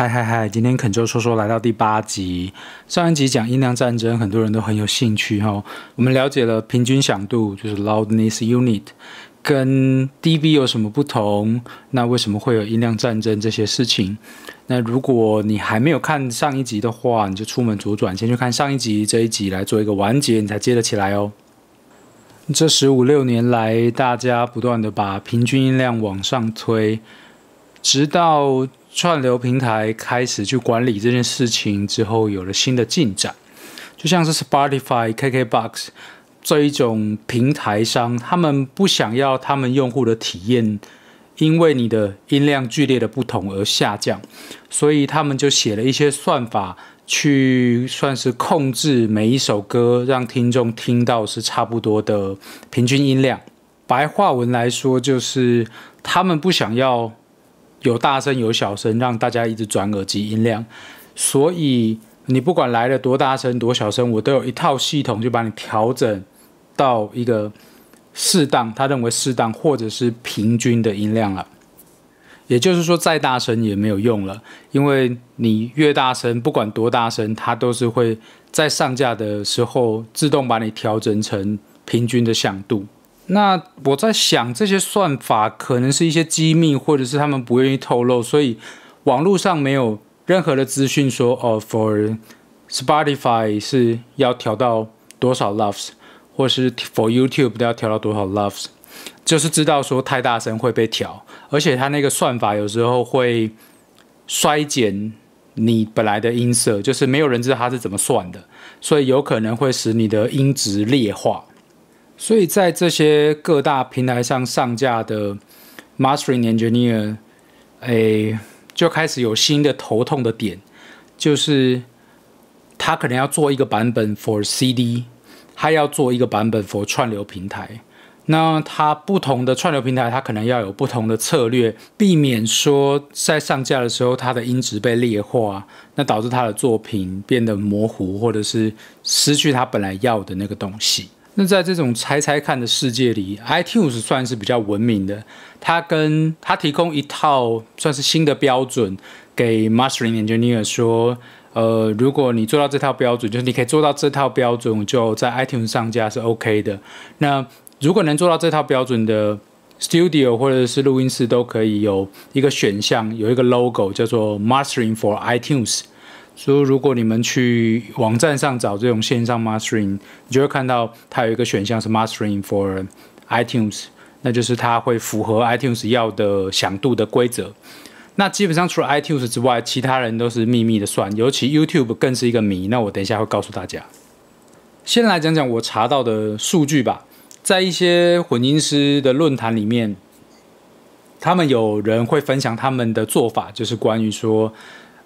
嗨嗨嗨！今天肯就说说来到第八集。上一集讲音量战争，很多人都很有兴趣哈。我们了解了平均响度，就是 loudness unit，跟 dB 有什么不同？那为什么会有音量战争这些事情？那如果你还没有看上一集的话，你就出门左转，先去看上一集这一集来做一个完结，你才接得起来哦。这十五六年来，大家不断的把平均音量往上推，直到。串流平台开始去管理这件事情之后，有了新的进展。就像是 Spotify、KKBox 这一种平台商，他们不想要他们用户的体验因为你的音量剧烈的不同而下降，所以他们就写了一些算法，去算是控制每一首歌，让听众听到是差不多的平均音量。白话文来说，就是他们不想要。有大声有小声，让大家一直转耳机音量，所以你不管来了多大声多小声，我都有一套系统就把你调整到一个适当，他认为适当或者是平均的音量了。也就是说，再大声也没有用了，因为你越大声，不管多大声，它都是会在上架的时候自动把你调整成平均的响度。那我在想，这些算法可能是一些机密，或者是他们不愿意透露，所以网络上没有任何的资讯说，哦，for Spotify 是要调到多少 loves，或是 for YouTube 都要调到多少 loves，就是知道说太大声会被调，而且它那个算法有时候会衰减你本来的音色，就是没有人知道它是怎么算的，所以有可能会使你的音质劣化。所以在这些各大平台上上架的 mastering engineer，哎，就开始有新的头痛的点，就是他可能要做一个版本 for CD，他要做一个版本 for 串流平台。那他不同的串流平台，他可能要有不同的策略，避免说在上架的时候它的音质被劣化，那导致他的作品变得模糊，或者是失去他本来要的那个东西。那在这种猜猜看的世界里，iTunes 算是比较文明的。它跟它提供一套算是新的标准给 Mastering Engineer 说，呃，如果你做到这套标准，就是你可以做到这套标准，就在 iTunes 上架是 OK 的。那如果能做到这套标准的 Studio 或者是录音室，都可以有一个选项，有一个 logo 叫做 Mastering for iTunes。所以，如果你们去网站上找这种线上 mastering，你就会看到它有一个选项是 mastering for iTunes，那就是它会符合 iTunes 要的响度的规则。那基本上除了 iTunes 之外，其他人都是秘密的算，尤其 YouTube 更是一个谜。那我等一下会告诉大家。先来讲讲我查到的数据吧，在一些混音师的论坛里面，他们有人会分享他们的做法，就是关于说。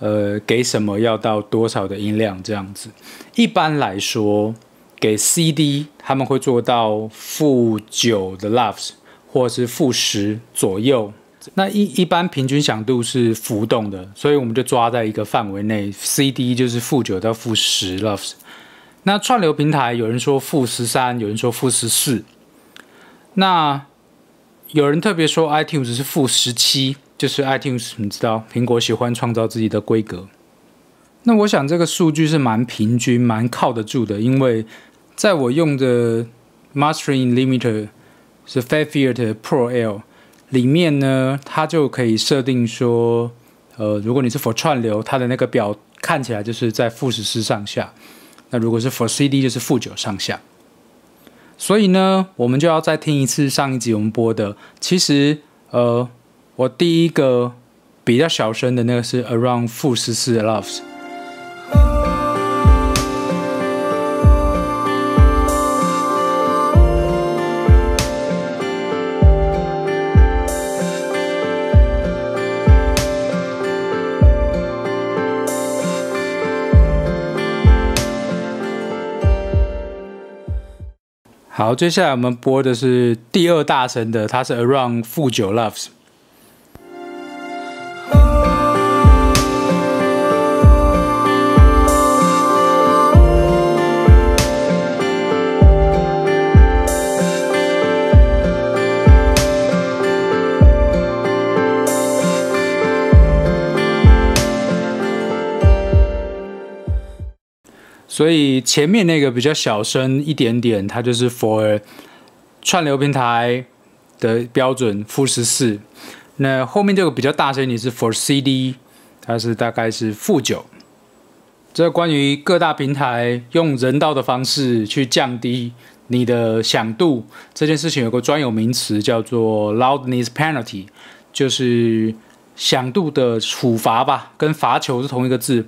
呃，给什么要到多少的音量这样子？一般来说，给 CD 他们会做到负九的 loves，或是负十左右。那一一般平均响度是浮动的，所以我们就抓在一个范围内。CD 就是负九到负十 loves。那串流平台有人说负十三，有人说负十四。那有人特别说 iTunes 是负十七。就是 iTunes，你知道，苹果喜欢创造自己的规格。那我想这个数据是蛮平均、蛮靠得住的，因为在我用的 Mastering Limiter 是 Fairfield Pro L 里面呢，它就可以设定说，呃，如果你是 for 串流，它的那个表看起来就是在负十四上下；那如果是 for CD，就是负九上下。所以呢，我们就要再听一次上一集我们播的，其实，呃。我第一个比较小声的那个是 around 负十四 loves。好，接下来我们播的是第二大声的，它是 around 负九 loves。所以前面那个比较小声一点点，它就是 for 串流平台的标准负十四。那后面这个比较大声，你是 for CD，它是大概是负九。这关于各大平台用人道的方式去降低你的响度这件事情，有个专有名词叫做 loudness penalty，就是响度的处罚吧，跟罚球是同一个字。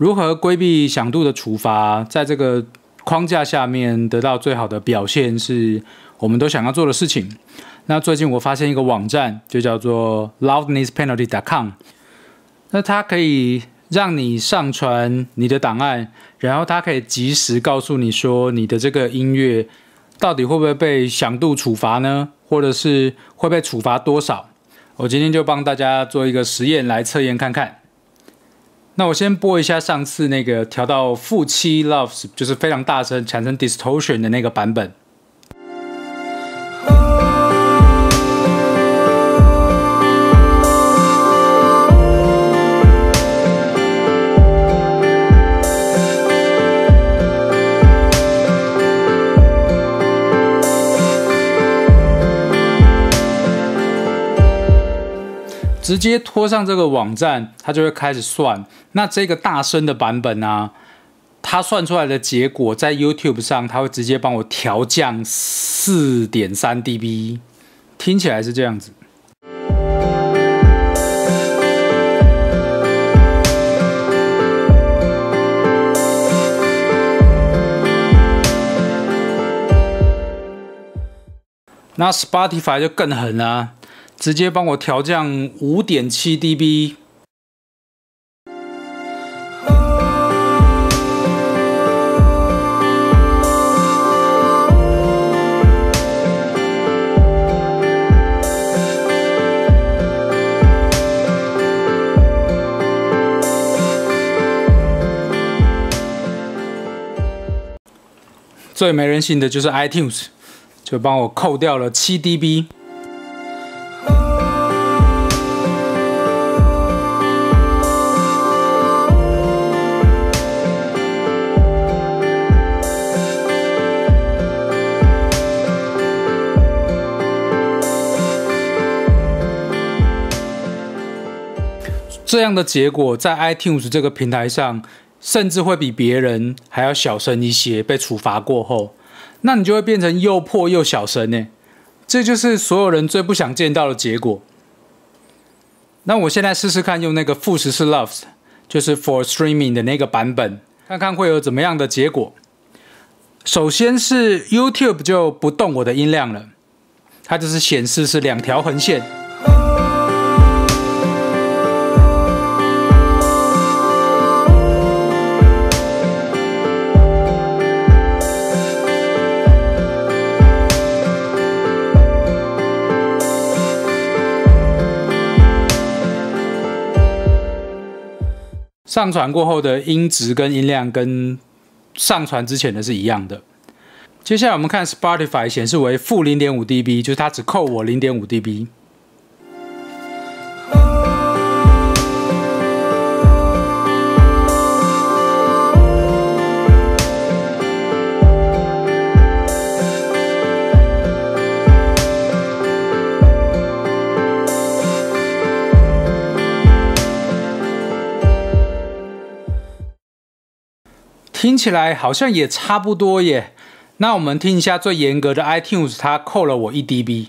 如何规避响度的处罚，在这个框架下面得到最好的表现，是我们都想要做的事情。那最近我发现一个网站，就叫做 loudnesspenalty.com，那它可以。让你上传你的档案，然后它可以及时告诉你说你的这个音乐到底会不会被响度处罚呢？或者是会被处罚多少？我今天就帮大家做一个实验来测验看看。那我先播一下上次那个调到负七 loves，就是非常大声产生 distortion 的那个版本。直接拖上这个网站，它就会开始算。那这个大声的版本呢，它算出来的结果在 YouTube 上，它会直接帮我调降四点三 dB，听起来是这样子。那 Spotify 就更狠了。直接帮我调降五点七 dB。最没人性的就是 iTunes，就帮我扣掉了七 dB。这样的结果在 iTunes 这个平台上，甚至会比别人还要小声一些。被处罚过后，那你就会变成又破又小声呢。这就是所有人最不想见到的结果。那我现在试试看，用那个负十四 loves，就是 for streaming 的那个版本，看看会有怎么样的结果。首先是 YouTube 就不动我的音量了，它就是显示是两条横线。上传过后的音质跟音量跟上传之前的是一样的。接下来我们看 Spotify 显示为负零点五 dB，就是它只扣我零点五 dB。听起来好像也差不多耶。那我们听一下最严格的 iTunes，它扣了我一 dB。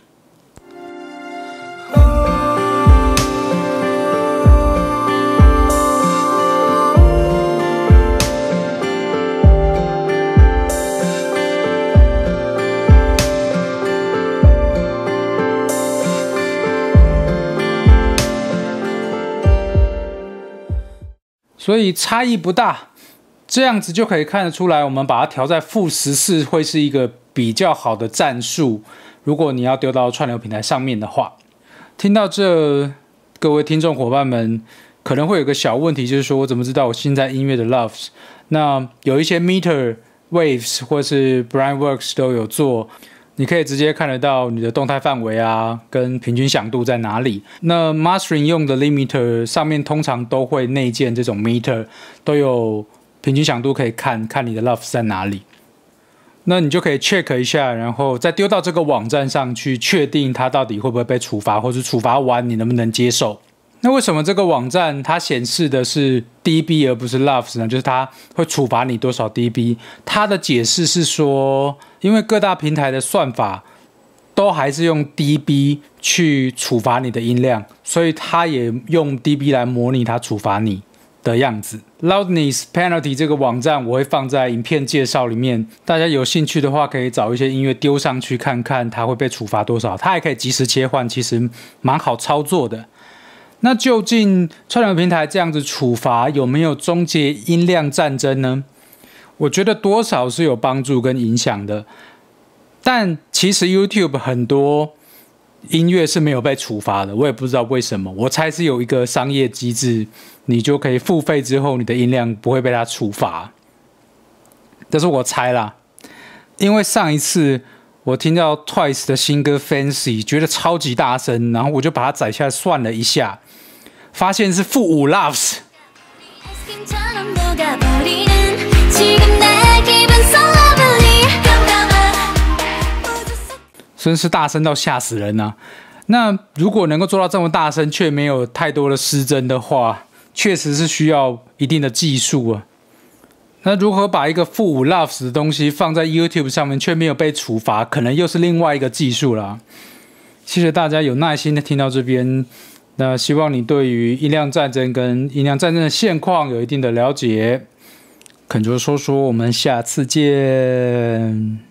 所以差异不大。这样子就可以看得出来，我们把它调在负十四会是一个比较好的战术。如果你要丢到串流平台上面的话，听到这，各位听众伙伴们可能会有个小问题，就是说我怎么知道我现在音乐的 loves？那有一些 meter waves 或是 Brain Works 都有做，你可以直接看得到你的动态范围啊，跟平均响度在哪里。那 mastering 用的 limiter 上面通常都会内建这种 meter，都有。平均响度可以看看你的 love 在哪里。那你就可以 check 一下，然后再丢到这个网站上去，确定它到底会不会被处罚，或者处罚完你能不能接受。那为什么这个网站它显示的是 dB 而不是 loves 呢？就是它会处罚你多少 dB？它的解释是说，因为各大平台的算法都还是用 dB 去处罚你的音量，所以它也用 dB 来模拟它处罚你的样子。Loudness Penalty 这个网站我会放在影片介绍里面，大家有兴趣的话可以找一些音乐丢上去看看，它会被处罚多少。它还可以及时切换，其实蛮好操作的。那究竟串流平台这样子处罚有没有终结音量战争呢？我觉得多少是有帮助跟影响的，但其实 YouTube 很多音乐是没有被处罚的，我也不知道为什么。我猜是有一个商业机制，你就可以付费之后，你的音量不会被它处罚。这是我猜啦，因为上一次我听到 Twice 的新歌 Fancy，觉得超级大声，然后我就把它载下来算了一下。发现是负五 loves，真是大声到吓死人呐！那如果能够做到这么大声，却没有太多的失真的话，确实是需要一定的技术啊。那如何把一个负五 loves 的东西放在 YouTube 上面，却没有被处罚，可能又是另外一个技术了。谢谢大家有耐心的听到这边。那希望你对于音量战争跟音量战争的现况有一定的了解。恳求说说，我们下次见。